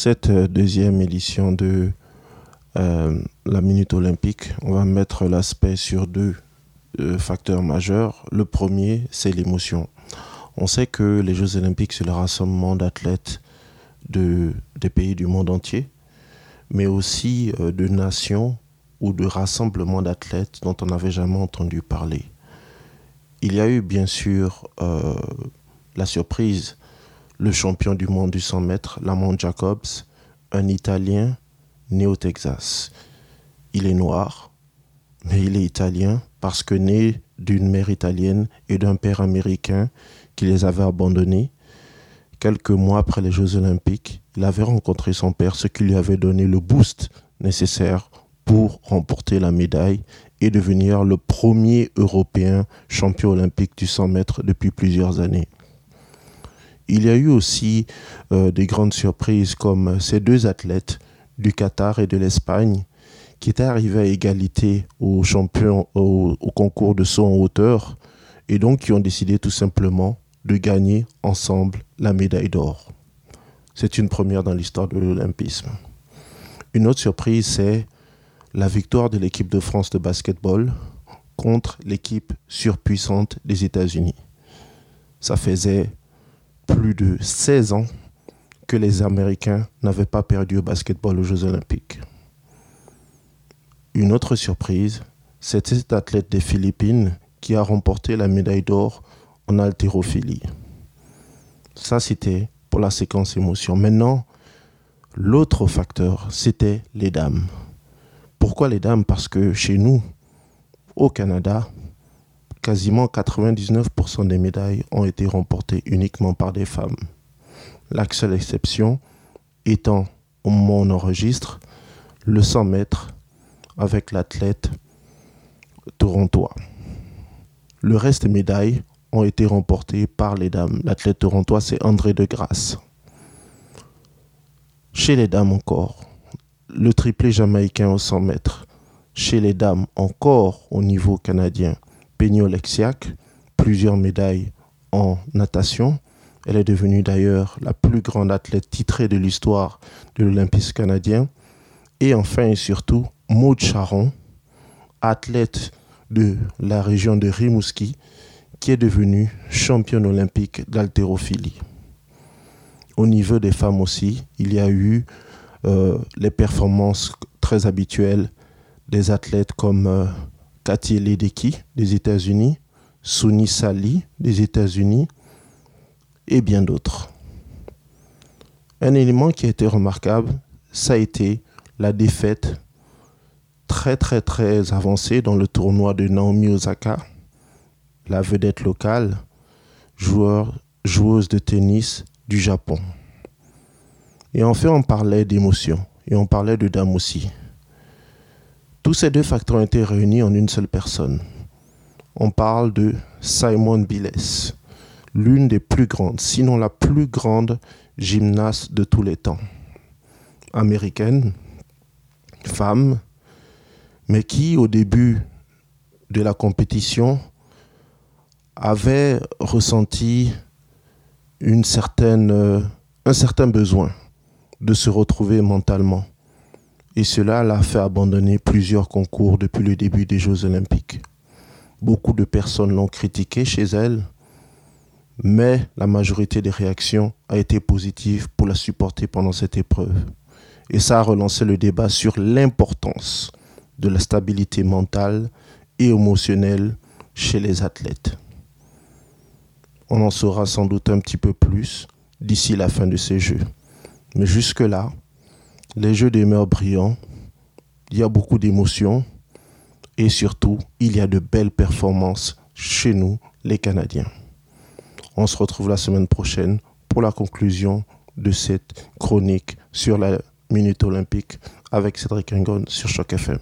cette euh, deuxième édition de euh, la Minute Olympique, on va mettre l'aspect sur deux euh, facteurs majeurs. Le premier, c'est l'émotion. On sait que les Jeux Olympiques, c'est le rassemblement d'athlètes de, des pays du monde entier, mais aussi de nations ou de rassemblements d'athlètes dont on n'avait jamais entendu parler. Il y a eu bien sûr la surprise le champion du monde du 100 mètres, Lamont Jacobs, un Italien né au Texas. Il est noir, mais il est italien parce que né d'une mère italienne et d'un père américain qui les avait abandonnés. Quelques mois après les Jeux olympiques, il avait rencontré son père, ce qui lui avait donné le boost nécessaire pour remporter la médaille et devenir le premier Européen champion olympique du 100 mètres depuis plusieurs années. Il y a eu aussi euh, des grandes surprises comme ces deux athlètes du Qatar et de l'Espagne qui étaient arrivés à égalité au champion au, concours de saut en hauteur et donc qui ont décidé tout simplement de gagner ensemble la médaille d'or. C'est une première dans l'histoire de l'olympisme. Une autre surprise, c'est la victoire de l'équipe de France de basketball contre l'équipe surpuissante des États-Unis. Ça faisait plus de 16 ans que les Américains n'avaient pas perdu au basketball aux Jeux olympiques. Une autre surprise, c'est cet athlète des Philippines qui a remporté la médaille d'or en haltérophilie. Ça, c'était pour la séquence émotion. Maintenant, l'autre facteur, c'était les dames. Pourquoi les dames? Parce que chez nous, au Canada, quasiment 99% des médailles ont été remportées uniquement par des femmes. La seule exception étant, au moment où on enregistre, le 100 mètres avec l'athlète torontois. Le reste des médailles ont été remportées par les dames. L'athlète torontois, c'est André de Grasse. Chez les dames encore, le triplé jamaïcain au 100 mètres. Chez les dames encore au niveau canadien, Peigno Lexiac, plusieurs médailles en natation. Elle est devenue d'ailleurs la plus grande athlète titrée de l'histoire de l'Olympisme canadien. Et enfin et surtout, Maud Charon, athlète de la région de Rimouski, qui est devenue championne olympique d'haltérophilie. Au niveau des femmes aussi, il y a eu euh, les performances très habituelles des athlètes comme euh, Cathy Ledecky des États-Unis, Suni Sali des États-Unis et bien d'autres. Un élément qui a été remarquable, ça a été la défaite très très très avancée dans le tournoi de Naomi Osaka, la vedette locale, joueuse de tennis du Japon. Et en fait, on parlait d'émotion et on parlait de dames aussi. Tous ces deux facteurs ont été réunis en une seule personne. On parle de Simon Biles, l'une des plus grandes, sinon la plus grande gymnaste de tous les temps. Américaine, femme, mais qui au début de la compétition avait ressenti une certaine, euh, un certain besoin de se retrouver mentalement et cela l'a fait abandonner plusieurs concours depuis le début des Jeux olympiques. Beaucoup de personnes l'ont critiqué chez elle, mais la majorité des réactions a été positive pour la supporter pendant cette épreuve. Et ça a relancé le débat sur l'importance de la stabilité mentale et émotionnelle chez les athlètes. On en saura sans doute un petit peu plus d'ici la fin de ces Jeux. Mais jusque-là, les jeux demeurent brillants, il y a beaucoup d'émotions et surtout, il y a de belles performances chez nous, les Canadiens. On se retrouve la semaine prochaine pour la conclusion de cette chronique sur la Minute Olympique avec Cédric Ringon sur Choc FM.